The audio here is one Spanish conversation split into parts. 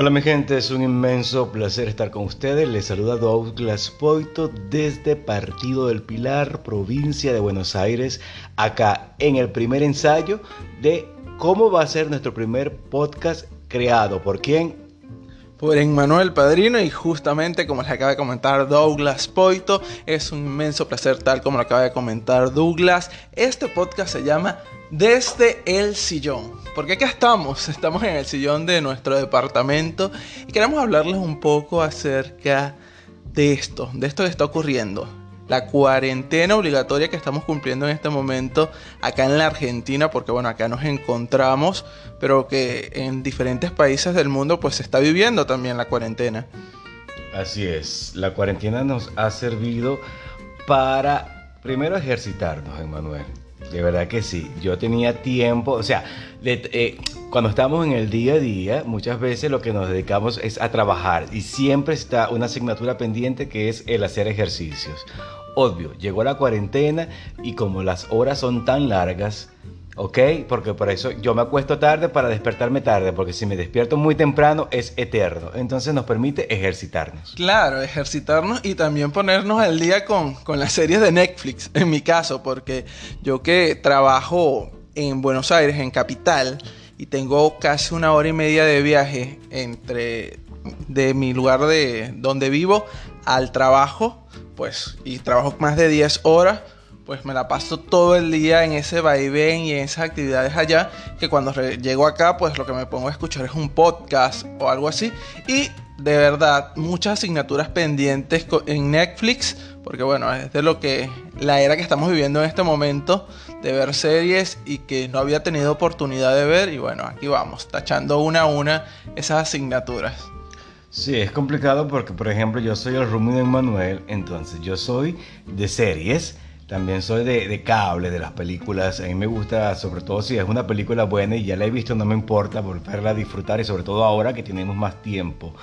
Hola mi gente, es un inmenso placer estar con ustedes. Les saluda Douglas Poito desde Partido del Pilar, provincia de Buenos Aires, acá en el primer ensayo de cómo va a ser nuestro primer podcast creado. ¿Por quién? Por Emmanuel Padrino y justamente como les acaba de comentar Douglas Poito, es un inmenso placer tal como lo acaba de comentar Douglas. Este podcast se llama Desde el Sillón. Porque acá estamos, estamos en el sillón de nuestro departamento y queremos hablarles un poco acerca de esto, de esto que está ocurriendo. La cuarentena obligatoria que estamos cumpliendo en este momento acá en la Argentina, porque bueno, acá nos encontramos, pero que en diferentes países del mundo pues se está viviendo también la cuarentena. Así es, la cuarentena nos ha servido para primero ejercitarnos, Emanuel. De verdad que sí. Yo tenía tiempo, o sea, eh, cuando estamos en el día a día, muchas veces lo que nos dedicamos es a trabajar y siempre está una asignatura pendiente que es el hacer ejercicios. Obvio, llegó la cuarentena y como las horas son tan largas, ¿ok? Porque por eso yo me acuesto tarde para despertarme tarde, porque si me despierto muy temprano es eterno. Entonces nos permite ejercitarnos. Claro, ejercitarnos y también ponernos al día con, con las series de Netflix, en mi caso, porque yo que trabajo en Buenos Aires, en Capital, y tengo casi una hora y media de viaje entre de mi lugar de donde vivo al trabajo, pues, y trabajo más de 10 horas pues me la paso todo el día en ese vaivén y en esas actividades allá, que cuando llego acá, pues lo que me pongo a escuchar es un podcast o algo así. Y de verdad, muchas asignaturas pendientes en Netflix, porque bueno, es de lo que la era que estamos viviendo en este momento, de ver series y que no había tenido oportunidad de ver. Y bueno, aquí vamos, tachando una a una esas asignaturas. Sí, es complicado porque, por ejemplo, yo soy el roomie de Manuel, entonces yo soy de series también soy de, cable, de las películas. A mí me gusta, sobre todo si es una película buena y ya la he visto, no me importa volverla a disfrutar y sobre todo ahora que tenemos más tiempo.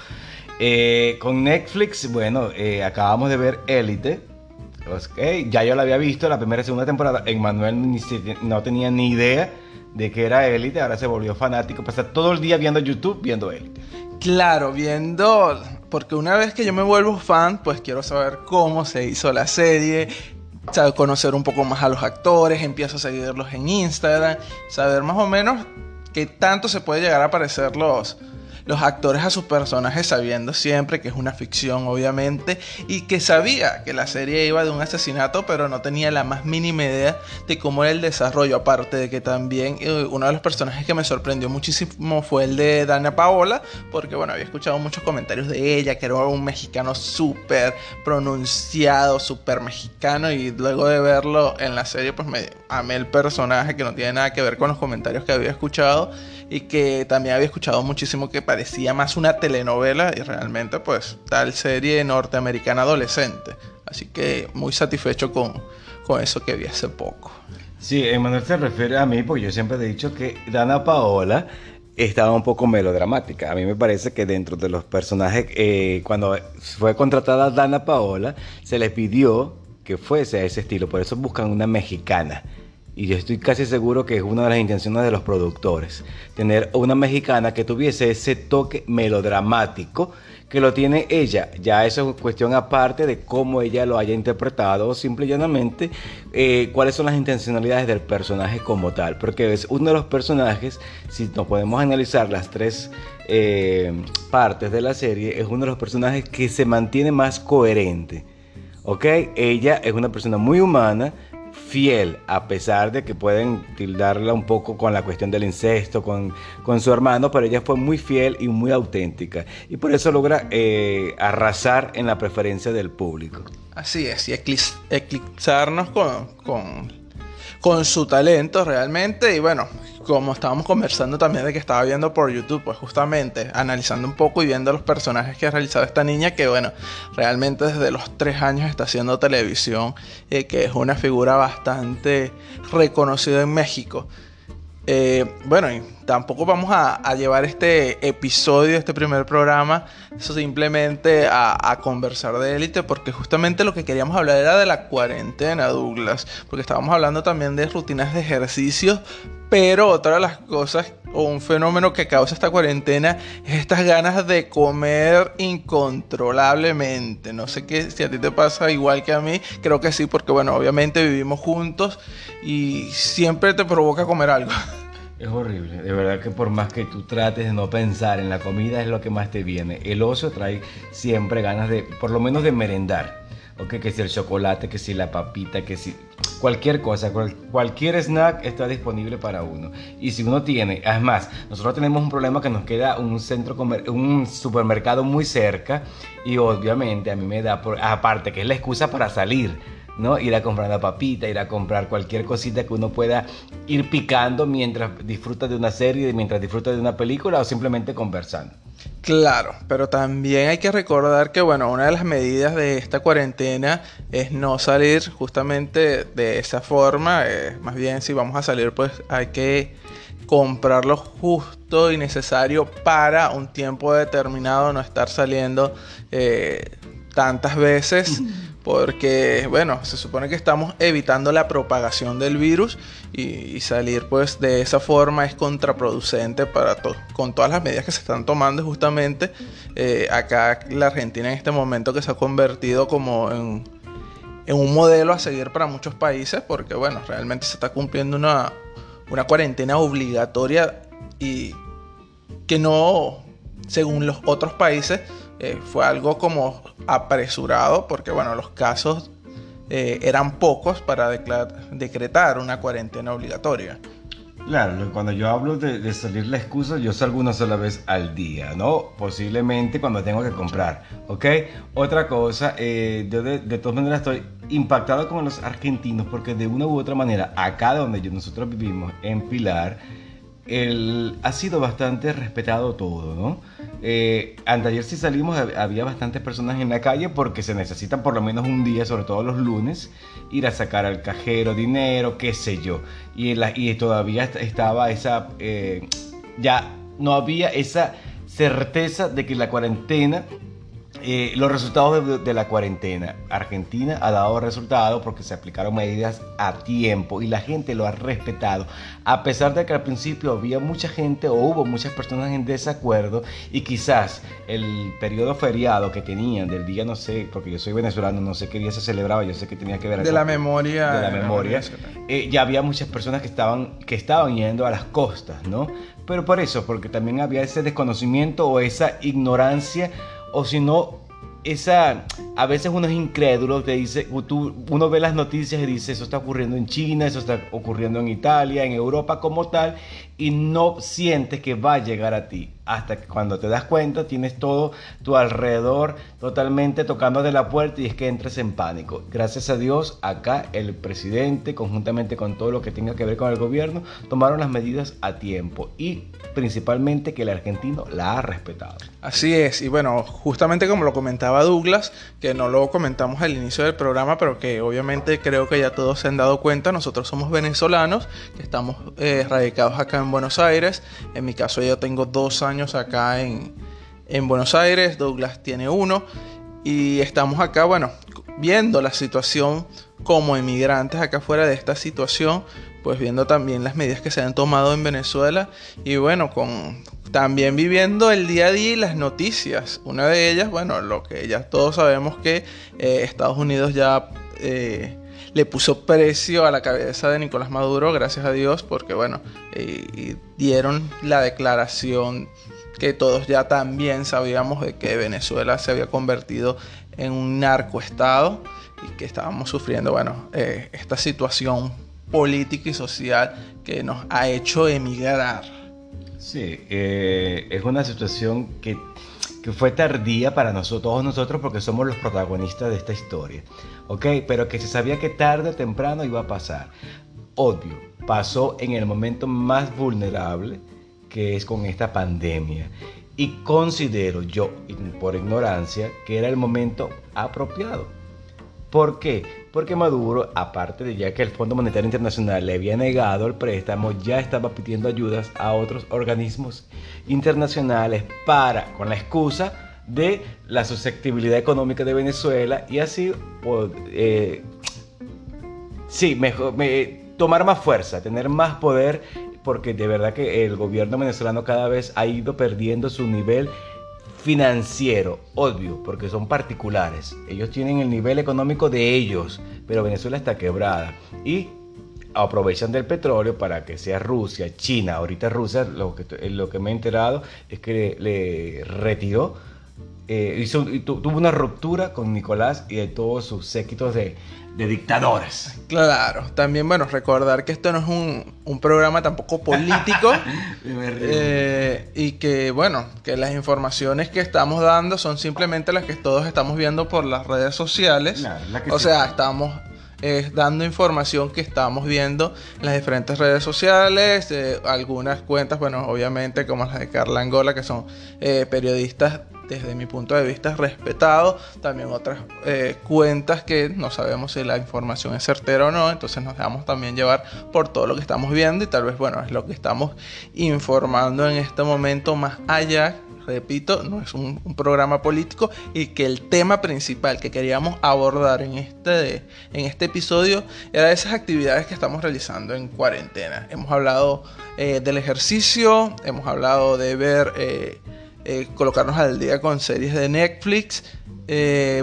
Eh, con Netflix, bueno, eh, acabamos de ver Élite. ya yo la había visto la primera y segunda temporada. Emmanuel no tenía ni idea de que era Élite, ahora se volvió fanático. Pasa todo el día viendo YouTube, viendo Élite. Claro, viendo, porque una vez que yo me vuelvo fan, pues quiero saber cómo se hizo la serie, saber conocer un poco más a los actores, empiezo a seguirlos en Instagram, saber más o menos qué tanto se puede llegar a parecer los, los actores a sus personajes sabiendo siempre que es una ficción obviamente y que sabía que la serie iba de un asesinato pero no tenía la más mínima idea de cómo era el desarrollo. Aparte de que también eh, uno de los personajes que me sorprendió muchísimo fue el de Dana Paola porque bueno había escuchado muchos comentarios de ella que era un mexicano súper pronunciado súper mexicano y luego de verlo en la serie pues me amé el personaje que no tiene nada que ver con los comentarios que había escuchado y que también había escuchado muchísimo que parecía más una telenovela y realmente pues tal serie norteamericana adolescente. Así que muy satisfecho con, con eso que vi hace poco. Sí, Emanuel se refiere a mí porque yo siempre he dicho que Dana Paola estaba un poco melodramática. A mí me parece que dentro de los personajes, eh, cuando fue contratada Dana Paola, se le pidió que fuese a ese estilo. Por eso buscan una mexicana y yo estoy casi seguro que es una de las intenciones de los productores, tener una mexicana que tuviese ese toque melodramático que lo tiene ella. Ya eso es cuestión aparte de cómo ella lo haya interpretado simple y llanamente eh, cuáles son las intencionalidades del personaje como tal. Porque es uno de los personajes, si nos podemos analizar las tres eh, partes de la serie, es uno de los personajes que se mantiene más coherente. ¿Ok? Ella es una persona muy humana, fiel, a pesar de que pueden tildarla un poco con la cuestión del incesto, con, con su hermano, pero ella fue muy fiel y muy auténtica. Y por eso logra eh, arrasar en la preferencia del público. Así es, y eclipsarnos con, con, con su talento realmente. Y bueno, como estábamos conversando también de que estaba viendo por YouTube, pues justamente analizando un poco y viendo los personajes que ha realizado esta niña, que bueno, realmente desde los tres años está haciendo televisión, eh, que es una figura bastante reconocida en México. Eh, bueno, y tampoco vamos a, llevar este episodio, este primer programa, simplemente a, a conversar de élite, porque justamente lo que queríamos hablar era de la cuarentena, Douglas, porque estábamos hablando también de rutinas de ejercicio, pero otra de las cosas, o un fenómeno que causa esta cuarentena es estas ganas de comer incontrolablemente. No sé qué, si a ti te pasa igual que a mí, creo que sí, porque bueno, obviamente vivimos juntos y siempre te provoca comer algo. Es horrible, de verdad que por más que tú trates de no pensar en la comida es lo que más te viene. El ocio trae siempre ganas de, por lo menos de merendar. Ok, que si el chocolate, que si la papita, que si cualquier cosa, cualquier snack está disponible para uno. Y si uno tiene, además, nosotros tenemos un problema que nos queda un centro, un supermercado muy cerca y obviamente a mí me da, aparte que es la excusa para salir ¿no? Ir a comprar la papita, ir a comprar cualquier cosita que uno pueda ir picando mientras disfruta de una serie, mientras disfruta de una película o simplemente conversando. Claro, pero también hay que recordar que, bueno, una de las medidas de esta cuarentena es no salir justamente de esa forma. Eh, más bien, si vamos a salir, pues hay que comprar lo justo y necesario para un tiempo determinado, no estar saliendo eh, tantas veces porque bueno, se supone que estamos evitando la propagación del virus y, salir pues de esa forma es contraproducente para todos, con todas las medidas que se están tomando justamente eh, acá la Argentina en este momento que se ha convertido como en, en, un modelo a seguir para muchos países porque bueno, realmente se está cumpliendo una, una cuarentena obligatoria y que no, según los otros países, eh, fue algo como apresurado porque bueno, los casos eh, eran pocos para decretar una cuarentena obligatoria. Claro, cuando yo hablo de, salir la excusa, yo salgo una sola vez al día, ¿no? Posiblemente cuando tengo que comprar, ¿ok? Otra cosa, eh, yo de, todas maneras estoy impactado con los argentinos porque de una u otra manera, acá donde nosotros vivimos, en Pilar, el, ha sido bastante respetado todo, ¿no? Eh, anteayer si salimos había bastantes personas en la calle porque se necesitan por lo menos un día, sobre todo los lunes, ir a sacar al cajero dinero, qué sé yo. Y, y todavía estaba esa, eh, ya no había esa certeza de que la cuarentena eh, los resultados de, la cuarentena. Argentina ha dado resultados porque se aplicaron medidas a tiempo y la gente lo ha respetado. A pesar de que al principio había mucha gente o hubo muchas personas en desacuerdo y quizás el periodo feriado que tenían del día, no sé, porque yo soy venezolano, no sé qué día se celebraba, yo sé que tenía que ver... De la memoria. De la memoria. Eh, ya había muchas personas que estaban, que estaban yendo a las costas, ¿no? Pero por eso, porque también había ese desconocimiento o esa ignorancia o si no, esa, a veces uno es incrédulo, te dice, tú, uno ve las noticias y dice, eso está ocurriendo en China, eso está ocurriendo en Italia, en Europa como tal, y no sientes que va a llegar a ti. Hasta que cuando te das cuenta tienes todo tu alrededor totalmente tocando de la puerta y es que entres en pánico. Gracias a Dios, acá el presidente, conjuntamente con todo lo que tenga que ver con el gobierno, tomaron las medidas a tiempo y principalmente que el argentino la ha respetado. Así es, y bueno, justamente como lo comentaba Douglas, que no lo comentamos al inicio del programa, pero que obviamente creo que ya todos se han dado cuenta, nosotros somos venezolanos, que estamos eh, radicados acá en en Buenos Aires. En mi caso yo tengo dos años acá en, en Buenos Aires, Douglas tiene uno. Y estamos acá, bueno, viendo la situación como emigrantes acá fuera de esta situación, pues viendo también las medidas que se han tomado en Venezuela y bueno, con también viviendo el día a día y las noticias. Una de ellas, bueno, lo que ya todos sabemos que eh, Estados Unidos ya eh, le puso precio a la cabeza de Nicolás Maduro, gracias a Dios, porque bueno, dieron la declaración que todos ya también sabíamos de que Venezuela se había convertido en un narcoestado y que estábamos sufriendo, bueno, eh, esta situación política y social que nos ha hecho emigrar. Sí, eh, es una situación que, que fue tardía para nosotros, todos nosotros porque somos los protagonistas de esta historia. ¿ok? Pero que se sabía que tarde o temprano iba a pasar. Obvio, pasó en el momento más vulnerable, que es con esta pandemia. Y considero yo, por ignorancia, que era el momento apropiado. ¿Por qué? Porque Maduro, aparte de ya que el Fondo Monetario Internacional le había negado el préstamo, ya estaba pidiendo ayudas a otros organismos internacionales para, con la excusa de la susceptibilidad económica de Venezuela y así, eh, sí, mejor, tomar más fuerza, tener más poder porque de verdad que el gobierno venezolano cada vez ha ido perdiendo su nivel financiero, obvio, porque son particulares. Ellos tienen el nivel económico de ellos, pero Venezuela está quebrada. Y aprovechan del petróleo para que sea Rusia, China, ahorita Rusia, lo que, lo que me he enterado es que le, retiró, eh, hizo, tuvo una ruptura con Nicolás y de todos sus séquitos de, de dictadores. Claro, también bueno, recordar que esto no es un, programa tampoco político eh, y que bueno, que las informaciones que estamos dando son simplemente las que todos estamos viendo por las redes sociales. o sea, estamos eh, dando información que estamos viendo en las diferentes redes sociales, eh, algunas cuentas, bueno, obviamente como las de Carla Angola, que son periodistas desde mi punto de vista respetado. También otras eh, cuentas que no sabemos si la información es certera o no. Entonces nos dejamos también llevar por todo lo que estamos viendo y tal vez, bueno, es lo que estamos informando en este momento más allá. Repito, no es un, programa político y que el tema principal que queríamos abordar en este, en este episodio era esas actividades que estamos realizando en cuarentena. Hemos hablado eh, del ejercicio, hemos hablado de ver... Eh, eh, colocarnos al día con series de Netflix.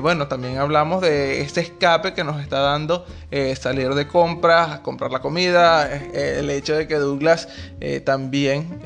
Bueno, también hablamos de este escape que nos está dando salir de compras, comprar la comida, el hecho de que Douglas también,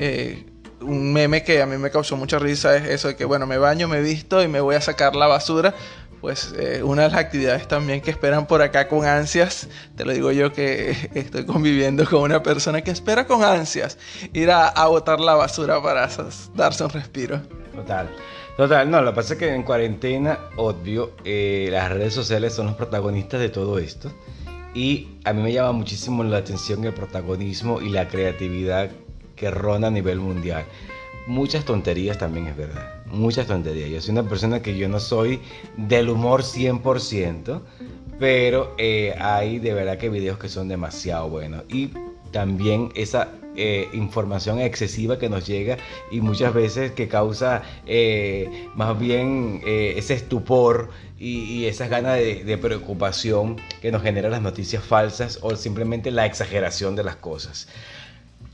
un meme que a mí me causó mucha risa es eso de que, bueno, me baño, me visto y me voy a sacar la basura pues eh, una de las actividades también que esperan por acá con ansias, te lo digo yo que estoy conviviendo con una persona que espera con ansias ir a, botar la basura para darse un respiro. Total. Total, no, lo que pasa es que en cuarentena, obvio, eh, las redes sociales son los protagonistas de todo esto. Y a mí me llama muchísimo la atención el protagonismo y la creatividad que ronda a nivel mundial. Muchas tonterías también es verdad muchas tonterías. Yo soy una persona que yo no soy del humor 100%, pero eh, hay de verdad que videos que son demasiado buenos. Y también esa eh, información excesiva que nos llega y muchas veces que causa eh, más bien ese estupor y, esas ganas de, de, preocupación que nos generan las noticias falsas o simplemente la exageración de las cosas.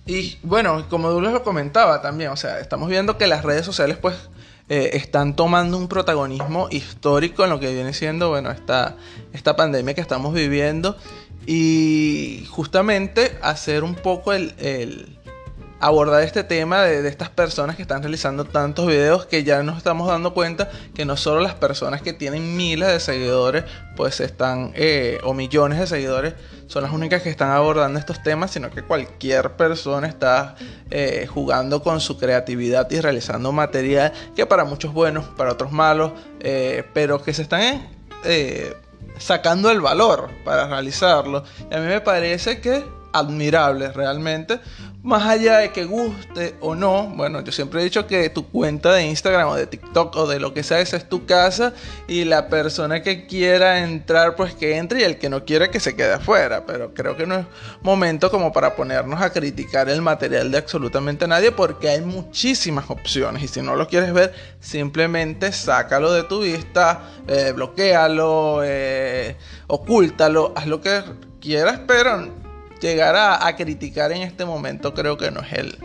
Y bueno, como Douglas lo comentaba también, o sea, estamos viendo que las redes sociales pues eh, están tomando un protagonismo histórico en lo que viene siendo, bueno, esta, esta pandemia que estamos viviendo. Y justamente hacer un poco el, abordar este tema de, estas personas que están realizando tantos videos que ya nos estamos dando cuenta que no solo las personas que tienen miles de seguidores pues están eh, o millones de seguidores son las únicas que están abordando estos temas sino que cualquier persona está eh, jugando con su creatividad y realizando material que para muchos buenos para otros malos eh, pero que se están sacando el valor para realizarlo. Y a mí me parece que admirable realmente más allá de que guste o no, bueno, yo siempre he dicho que tu cuenta de Instagram o de TikTok o de lo que sea, esa es tu casa y la persona que quiera entrar, pues que entre y el que no quiera que se quede afuera. Pero creo que no es momento como para ponernos a criticar el material de absolutamente nadie porque hay muchísimas opciones y si no lo quieres ver, simplemente sácalo de tu vista, eh, bloquealo, eh, ocúltalo, haz lo que quieras, pero llegar a, criticar en este momento creo que no es el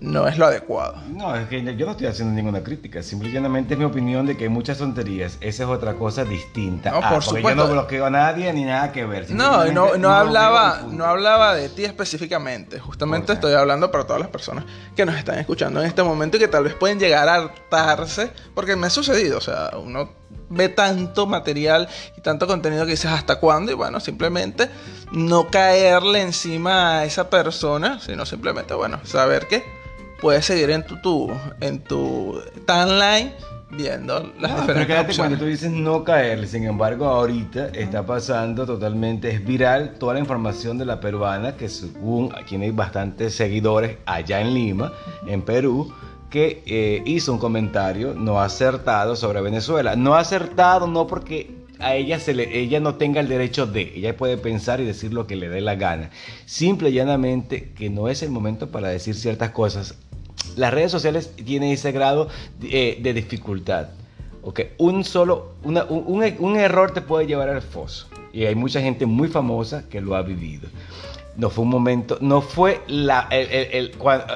no es lo adecuado. No, es que yo no estoy haciendo ninguna crítica, simplemente es mi opinión de que hay muchas tonterías. Esa es otra cosa distinta. No, por supuesto. Yo no bloqueo a nadie ni nada que ver. No, no, no, hablaba, no hablaba de ti específicamente. Justamente estoy hablando para todas las personas que nos están escuchando en este momento y que tal vez pueden llegar a hartarse, porque me ha sucedido. O sea, uno ve tanto material y tanto contenido que dices hasta cuándo y bueno, simplemente no caerle encima a esa persona, sino simplemente, bueno, saber que puedes seguir en tu, tu en tu timeline viendo las diferentes pero quédate cuando tú dices no caerle, sin embargo ahorita está pasando totalmente, es viral toda la información de la peruana que según tiene bastantes seguidores allá en Lima, en Perú, que eh, hizo un comentario no acertado sobre Venezuela. No acertado no porque a ella, se le, ella no tenga el derecho de, ella puede pensar y decir lo que le dé la gana. Simple y llanamente que no es el momento para decir ciertas cosas. Las redes sociales tienen ese grado de, eh, dificultad. Okay. Un solo, un, un error te puede llevar al foso. Y hay mucha gente muy famosa que lo ha vivido. No fue un momento, no fue la, el, el,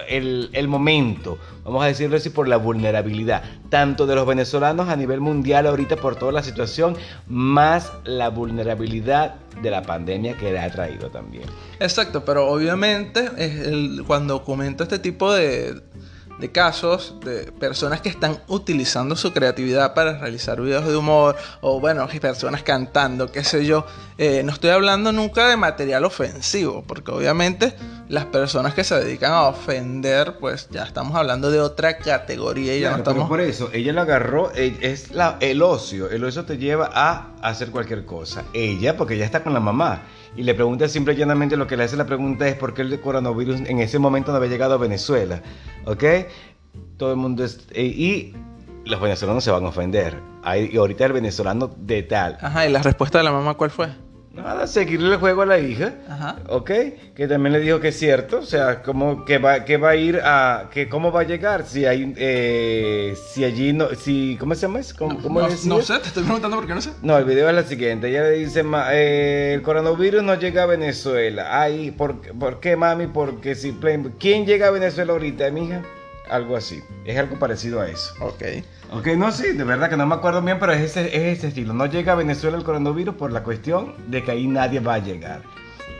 el, el, momento, vamos a decirlo así, por la vulnerabilidad, tanto de los venezolanos a nivel mundial ahorita por toda la situación, más la vulnerabilidad de la pandemia que le ha traído también. Exacto, pero obviamente cuando comento este tipo de, de casos de personas que están utilizando su creatividad para realizar videos de humor o bueno, personas cantando, qué sé yo. Eh, no estoy hablando nunca de material ofensivo, porque obviamente las personas que se dedican a ofender, pues ya estamos hablando de otra categoría y ya no estamos... por eso, ella lo agarró, eh, es la, el ocio, el ocio te lleva a hacer cualquier cosa. Ella, porque ya está con la mamá y le pregunta simple y llanamente lo que le hace la pregunta es por qué el coronavirus en ese momento no había llegado a Venezuela. ¿Ok? Todo el mundo es... Eh, y los venezolanos se van a ofender. y ahorita el venezolano de tal. Ajá, ¿y la respuesta de la mamá cuál fue? Nada, seguirle el juego a la hija. Ajá. ¿Ok? Que también le dijo que es cierto. O sea, como que va, que va a ir a. que ¿Cómo va a llegar? Si hay. Eh, si allí no. Si, ¿Cómo se llama eso? ¿Cómo, no, no, sé, te estoy preguntando porque no sé. No, el video es la siguiente. Ella le dice: eh, el coronavirus no llega a Venezuela. Ay, ¿por, ¿por qué, mami? Porque si. ¿Quién llega a Venezuela ahorita, mija? Algo así. Es algo parecido a eso. Ok. Ok, no, sí, de verdad que no me acuerdo bien, pero es ese, es ese estilo. No llega a Venezuela el coronavirus por la cuestión de que ahí nadie va a llegar.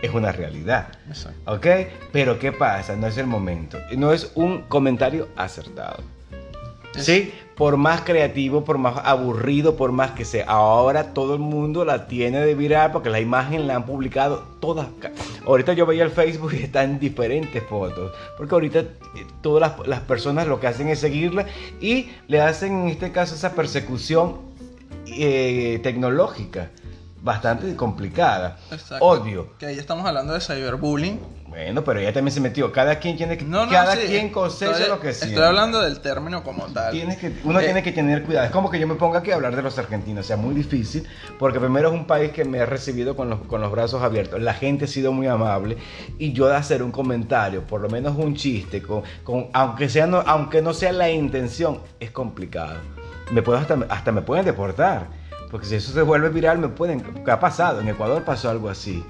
Es una realidad. Exacto. ¿Ok? Pero ¿qué pasa? No es el momento. No es un comentario acertado. ¿Sí? Por más creativo, por más aburrido, por más que sea. Ahora todo el mundo la tiene de viral porque la imagen la han publicado todas. Ahorita yo veía el Facebook y están diferentes fotos. Porque ahorita eh, todas las, personas lo que hacen es seguirla y le hacen en este caso esa persecución eh, tecnológica bastante complicada. Exacto. Odio. Que ahí estamos hablando de cyberbullying bueno, pero ella también se metió. Cada quien tiene que. No, cada quien cosecha lo que siente. Estoy hablando del término como tal. que, uno tiene que tener cuidado. Es como que yo me ponga aquí a hablar de los argentinos. O sea, muy difícil. Porque primero es un país que me ha recibido con los, con los brazos abiertos. La gente ha sido muy amable. Y yo de hacer un comentario, por lo menos un chiste, con, con aunque, sea no, aunque no sea la intención, es complicado. Me puedo hasta, hasta me pueden deportar. Porque si eso se vuelve viral, me pueden. ¿Qué ha pasado? En Ecuador pasó algo así.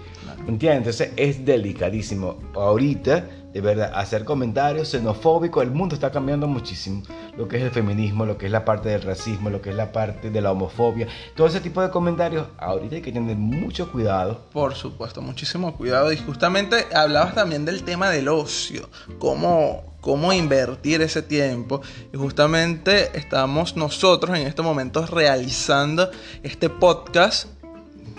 ¿Entiendes? Entonces es delicadísimo. Ahorita, de verdad, hacer comentarios xenofóbicos, el mundo está cambiando muchísimo. Lo que es el feminismo, lo que es la parte del racismo, lo que es la parte de la homofobia. Todo ese tipo de comentarios, ahorita hay que tener mucho cuidado. Por supuesto, muchísimo cuidado. Y justamente hablabas también del tema del ocio. Cómo cómo invertir ese tiempo. Y justamente estamos nosotros en estos momentos realizando este podcast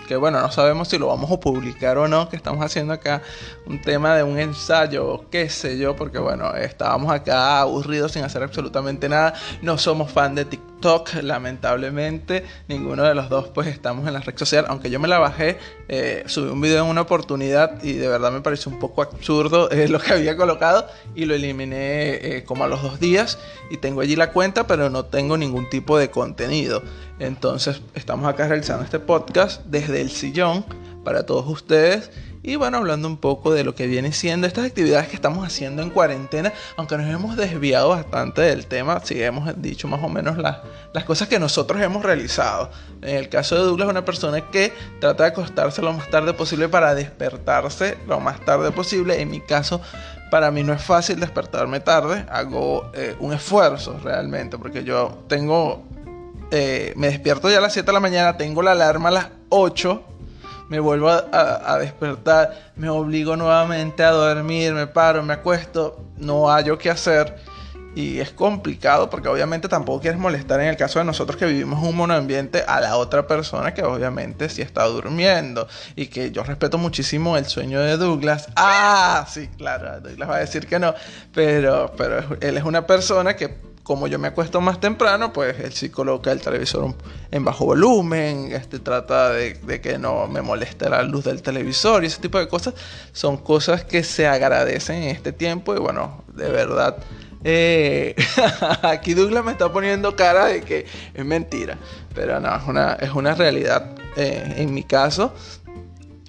que bueno, no sabemos si lo vamos a publicar o no, que estamos haciendo acá un tema de un ensayo qué sé yo, porque bueno, estábamos acá aburridos sin hacer absolutamente nada, no somos fan de TikTok lamentablemente. Ninguno de los dos pues estamos en la red social. Aunque yo me la bajé, eh, subí un video en una oportunidad y de verdad me pareció un poco absurdo eh, lo que había colocado y lo eliminé eh, como a los dos días y tengo allí la cuenta pero no tengo ningún tipo de contenido. Entonces estamos acá realizando este podcast desde el sillón para todos ustedes y bueno, hablando un poco de lo que viene siendo estas actividades que estamos haciendo en cuarentena, aunque nos hemos desviado bastante del tema, sí hemos dicho más o menos las, las cosas que nosotros hemos realizado. En el caso de Douglas, una persona que trata de acostarse lo más tarde posible para despertarse lo más tarde posible. En mi caso, para mí no es fácil despertarme tarde, hago eh, un esfuerzo realmente, porque yo tengo, eh, me despierto ya a las 7 de la mañana, tengo la alarma a las 8 me vuelvo a, despertar, me obligo nuevamente a dormir, me paro, me acuesto, no hallo qué hacer. Y es complicado porque obviamente tampoco quieres molestar en el caso de nosotros que vivimos un monoambiente a la otra persona que obviamente sí está durmiendo. Y que yo respeto muchísimo el sueño de Douglas. Ah, sí, claro, Douglas va a decir que no. Pero, pero él es una persona que como yo me acuesto más temprano, pues él sí coloca el televisor en bajo volumen, este, trata de, que no me moleste la luz del televisor y ese tipo de cosas. Son cosas que se agradecen en este tiempo y bueno, de verdad. Eh, aquí Douglas me está poniendo cara de que es mentira, pero no, es una, es una realidad eh, en mi caso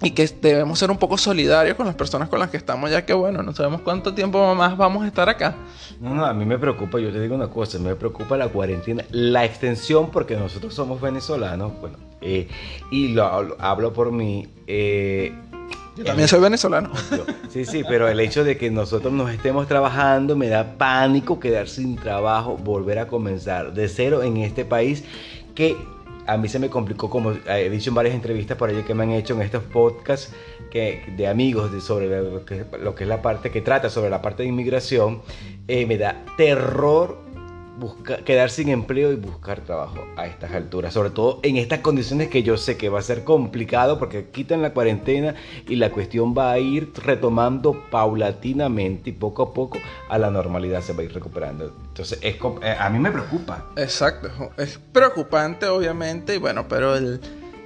y que debemos ser un poco solidarios con las personas con las que estamos, ya que bueno, no sabemos cuánto tiempo más vamos a estar acá. No, no, a mí me preocupa, yo te digo una cosa, me preocupa la cuarentena, la extensión, porque nosotros somos venezolanos, bueno, eh, y lo, hablo por mí, eh, Yo también soy venezolano. Sí, sí, pero el hecho de que nosotros nos estemos trabajando me da pánico quedar sin trabajo, volver a comenzar de cero en este país que a mí se me complicó, como he dicho en varias entrevistas por ahí que me han hecho en estos podcasts que, de amigos de sobre lo que, es la parte que trata sobre la parte de inmigración, eh, me da terror quedar sin empleo y buscar trabajo a estas alturas, sobre todo en estas condiciones que yo sé que va a ser complicado porque quitan la cuarentena y la cuestión va a ir retomando paulatinamente y poco a poco a la normalidad se va a ir recuperando. Entonces, es, eh, a mí me preocupa. Exacto, es preocupante obviamente, y bueno, pero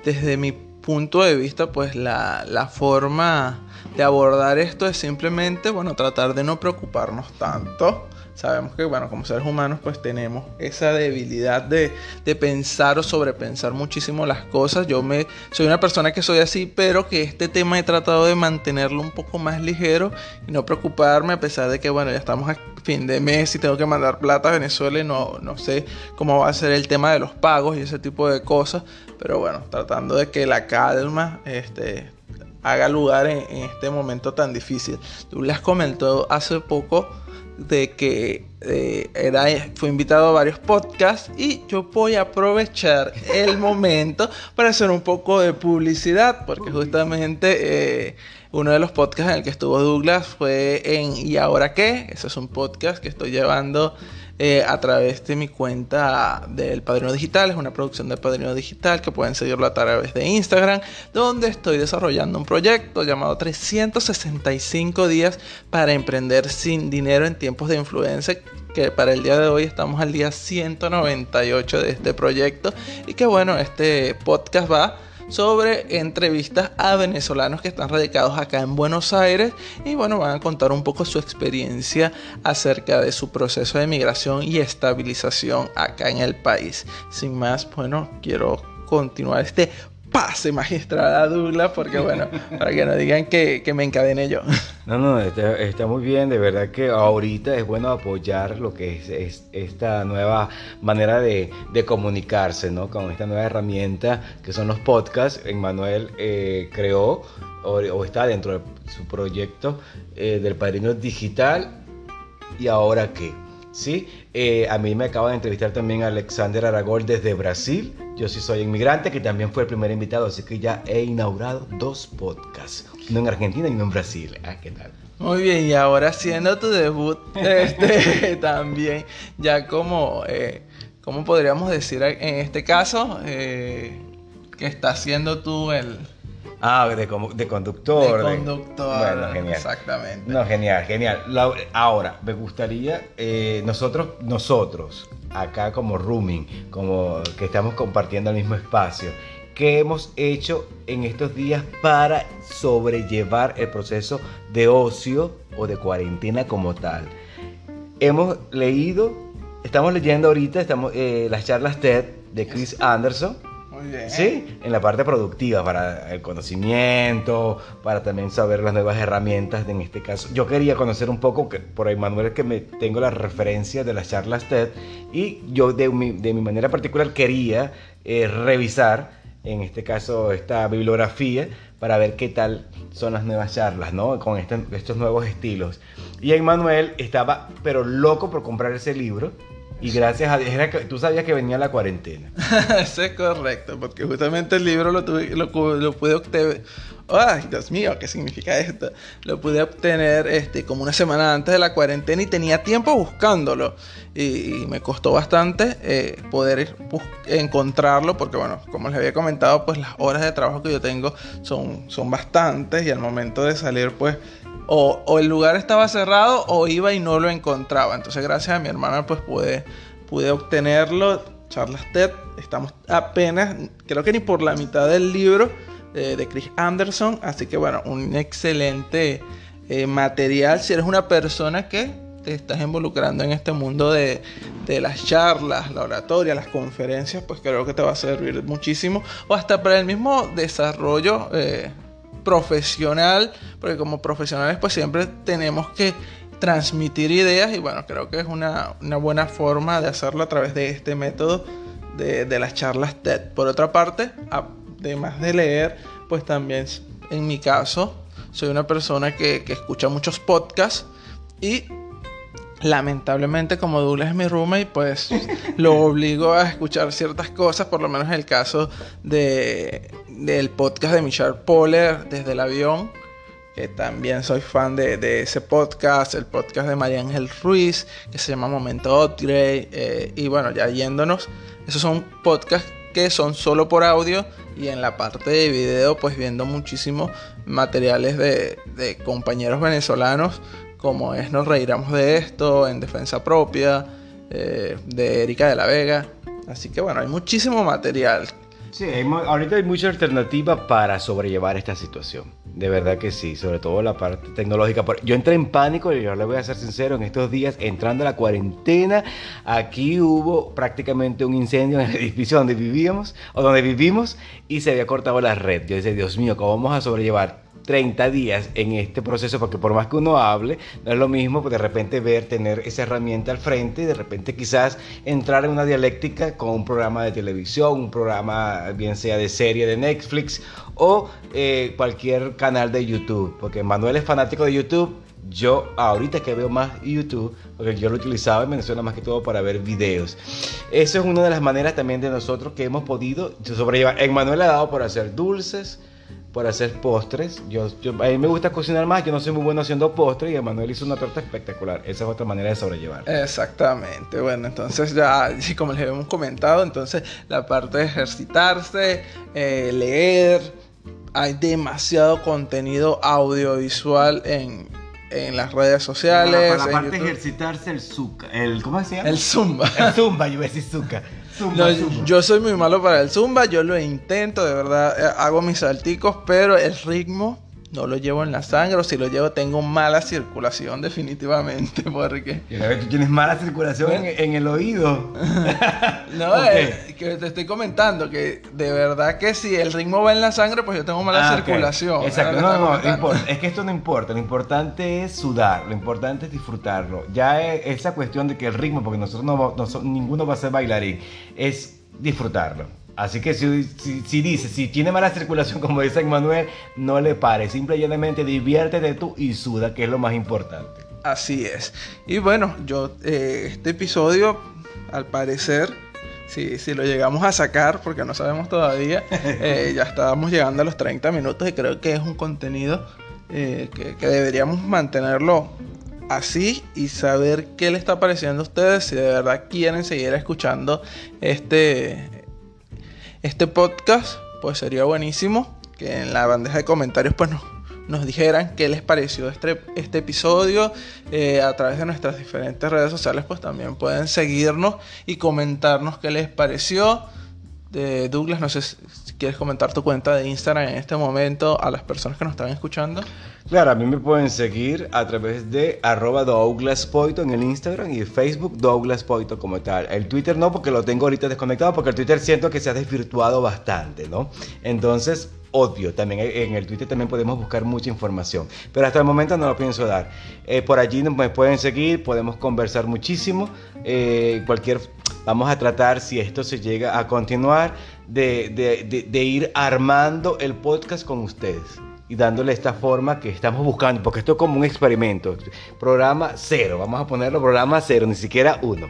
desde mi punto de vista, pues la, la forma de abordar esto es simplemente, bueno, tratar de no preocuparnos tanto sabemos que, bueno, como seres humanos, pues tenemos esa debilidad de, pensar o sobrepensar muchísimo las cosas. Yo me soy una persona que soy así, pero que este tema he tratado de mantenerlo un poco más ligero y no preocuparme, a pesar de que, bueno, ya estamos a fin de mes y tengo que mandar plata a Venezuela y no, no sé cómo va a ser el tema de los pagos y ese tipo de cosas. Pero bueno, tratando de que la calma, este haga lugar en este momento tan difícil. Tú les comentó hace poco de que eh, era, fue invitado a varios podcasts y yo voy a aprovechar el momento para hacer un poco de publicidad porque justamente eh, uno de los podcasts en el que estuvo Douglas fue en ¿Y ahora qué? Ese es un podcast que estoy llevando eh, a través de mi cuenta del Padrino Digital. Es una producción del Padrino Digital que pueden seguirlo a través de Instagram, donde estoy desarrollando un proyecto llamado 365 días para emprender sin dinero en tiempos de influencia que para el día de hoy estamos al día 198 de este proyecto y que bueno, este podcast va sobre entrevistas a venezolanos que están radicados acá en Buenos Aires y bueno, van a contar un poco su experiencia acerca de su proceso de migración y estabilización acá en el país. Sin más, bueno, quiero continuar este pase magistral a Douglas, porque bueno, para que no digan que, me encadene yo. No, no, está, muy bien, de verdad que ahorita es bueno apoyar lo que es, esta nueva manera de, comunicarse, ¿no? Con esta nueva herramienta que son los podcasts. Emmanuel eh, creó o, está dentro de su proyecto eh, del Padrino Digital. ¿Y ahora qué? ¿sí? Eh, a mí me acaba de entrevistar también Alexander Aragol desde Brasil. Yo sí soy inmigrante, que también fue el primer invitado, así que ya he inaugurado dos podcasts, uno en Argentina y uno en Brasil. Ah, ¿qué tal? Muy bien, y ahora haciendo tu debut, este, también, ya como, eh, ¿cómo podríamos decir en este caso? Eh, que está haciendo tú el, Ah, de, de conductor. De conductor. bueno, genial. Exactamente. No, genial, genial. ahora, me gustaría, eh, nosotros, nosotros, acá como rooming, como que estamos compartiendo el mismo espacio, ¿qué hemos hecho en estos días para sobrellevar el proceso de ocio o de cuarentena como tal? Hemos leído, estamos leyendo ahorita estamos, eh, las charlas TED de Chris Anderson Sí, en la parte productiva, para el conocimiento, para también saber las nuevas herramientas. En este caso, yo quería conocer un poco, que, por ahí Manuel, que me tengo las referencias de las charlas TED, y yo de mi, de mi manera particular quería eh, revisar, en este caso, esta bibliografía para ver qué tal son las nuevas charlas, ¿no? Con este, estos nuevos estilos. Y Emmanuel estaba, pero loco por comprar ese libro y gracias a Dios, que, tú sabías que venía la cuarentena. Eso es correcto, porque justamente el libro lo, tuve, lo, pude obtener. Ay, Dios mío, ¿qué significa esto? Lo pude obtener este, como una semana antes de la cuarentena y tenía tiempo buscándolo. Y, me costó bastante eh, poder encontrarlo, porque, bueno, como les había comentado, pues las horas de trabajo que yo tengo son, son bastantes y al momento de salir, pues o, el lugar estaba cerrado o iba y no lo encontraba. Entonces gracias a mi hermana pues pude, pude obtenerlo. Charlas TED, estamos apenas, creo que ni por la mitad del libro de Chris Anderson. Así que bueno, un excelente eh, material si eres una persona que te estás involucrando en este mundo de, las charlas, la oratoria, las conferencias, pues creo que te va a servir muchísimo. O hasta para el mismo desarrollo eh, profesional, porque como profesionales pues siempre tenemos que transmitir ideas y bueno, creo que es una, buena forma de hacerlo a través de este método de, las charlas TED. Por otra parte, además de leer, pues también en mi caso soy una persona que, que escucha muchos podcasts y lamentablemente como Douglas es mi roommate, pues lo obligo a escuchar ciertas cosas, por lo menos en el caso de, del podcast de Michelle Poller desde el avión, que también soy fan de, ese podcast, el podcast de María Ángel Ruiz, que se llama Momento Upgrade, eh, y bueno, ya yéndonos, esos son podcasts que son solo por audio y en la parte de video pues viendo muchísimos materiales de, compañeros venezolanos como es Nos Reiramos de Esto, En Defensa Propia, eh, de Erika de la Vega. Así que bueno, hay muchísimo material. Sí, ahorita hay mucha alternativa para sobrellevar esta situación. De verdad que sí, sobre todo la parte tecnológica. Yo entré en pánico, y yo le voy a ser sincero, en estos días, entrando a la cuarentena, aquí hubo prácticamente un incendio en el edificio donde vivíamos, o donde vivimos, y se había cortado la red. Yo decía, Dios mío, ¿cómo vamos a sobrellevar 30 días en este proceso, porque por más que uno hable, no es lo mismo pues, de repente ver, tener esa herramienta al frente y de repente quizás entrar en una dialéctica con un programa de televisión, un programa bien sea de serie de Netflix o eh, cualquier canal de YouTube, porque Manuel es fanático de YouTube. Yo ahorita que veo más YouTube, porque yo lo utilizaba en Venezuela más que todo para ver videos. Eso es una de las maneras también de nosotros que hemos podido sobrellevar. En Manuel ha dado por hacer dulces, por hacer postres. Yo, a mí me gusta cocinar más, yo no soy muy bueno haciendo postres y Emanuel hizo una torta espectacular. Esa es otra manera de sobrellevar. Exactamente, bueno, entonces ya, como les habíamos comentado, entonces la parte de ejercitarse, eh, leer, hay demasiado contenido audiovisual en, en las redes sociales. para la parte de ejercitarse, el zumba. El, ¿Cómo se llama? El zumba. El zumba, yo voy a decir zumba. Yo soy muy malo para el zumba, yo lo intento, de verdad, eh, hago mis salticos, pero el ritmo no lo llevo en la sangre, o si lo llevo tengo mala circulación definitivamente, porque... tú tienes mala circulación en, el oído. no, eh, que te estoy comentando que de verdad que si el ritmo va en la sangre, pues yo tengo mala ah, circulación. Exacto, no, no, es que esto no importa, lo importante es sudar, lo importante es disfrutarlo. Ya es esa cuestión de que el ritmo, porque nosotros no, no ninguno va a ser bailarín, es disfrutarlo. Así que si, si, dice, si tiene mala circulación, como dice Manuel, no le pare. Simplemente diviértete tú y suda, que es lo más importante. Así es. Y bueno, yo, eh, este episodio, al parecer, si, si, lo llegamos a sacar, porque no sabemos todavía, eh, ya estábamos llegando a los 30 minutos y creo que es un contenido eh, que, que deberíamos mantenerlo así y saber qué le está pareciendo a ustedes, si de verdad quieren seguir escuchando este este podcast, pues sería buenísimo que en la bandeja de comentarios pues nos, dijeran qué les pareció este, este episodio. Eh, a través de nuestras diferentes redes sociales pues también pueden seguirnos y comentarnos qué les pareció de Douglas no sé si quieres comentar tu cuenta de Instagram en este momento a las personas que nos están escuchando Claro, a mí me pueden seguir a través de arroba Douglas en el Instagram y Facebook Douglas Poito como tal. El Twitter no, porque lo tengo ahorita desconectado, porque el Twitter siento que se ha desvirtuado bastante, ¿no? Entonces, obvio, también en el Twitter también podemos buscar mucha información, pero hasta el momento no lo pienso dar. Eh, por allí me pueden seguir, podemos conversar muchísimo. Eh, cualquier, vamos a tratar, si esto se llega a continuar, de, ir armando el podcast con ustedes y dándole esta forma que estamos buscando, porque esto es como un experimento. Programa cero, vamos a ponerlo programa cero, ni siquiera uno.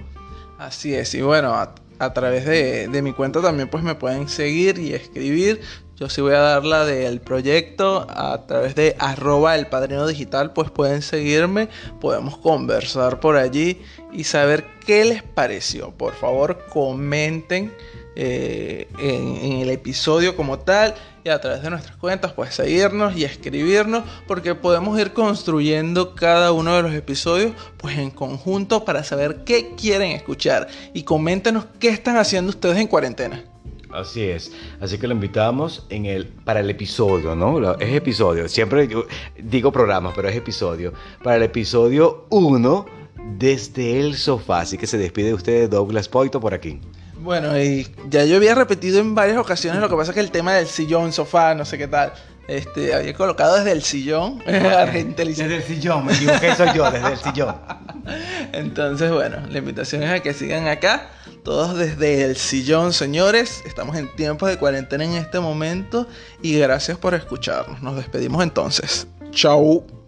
Así es, y bueno, a, través de, de, mi cuenta también pues me pueden seguir y escribir. Yo sí voy a dar la del proyecto a través de arroba el padrino digital, pues pueden seguirme, podemos conversar por allí y saber qué les pareció. Por favor, comenten eh, en, el episodio como tal y a través de nuestras cuentas pues seguirnos y escribirnos porque podemos ir construyendo cada uno de los episodios pues en conjunto para saber qué quieren escuchar y coméntenos qué están haciendo ustedes en cuarentena. Así es, así que lo invitamos en el, para el episodio, ¿no? Es episodio, siempre digo programa, pero es episodio. Para el episodio 1 desde el sofá, así que se despide de ustedes Douglas Poito por aquí. Bueno, y ya yo había repetido en varias ocasiones, lo que pasa es que el tema del sillón, sofá, no sé qué tal, este, había colocado desde el sillón. desde el sillón, me equivoqué, soy yo, desde el sillón. Entonces, bueno, la invitación es a que sigan acá, todos desde el sillón, señores. Estamos en tiempos de cuarentena en este momento y gracias por escucharnos. Nos despedimos entonces. Chau.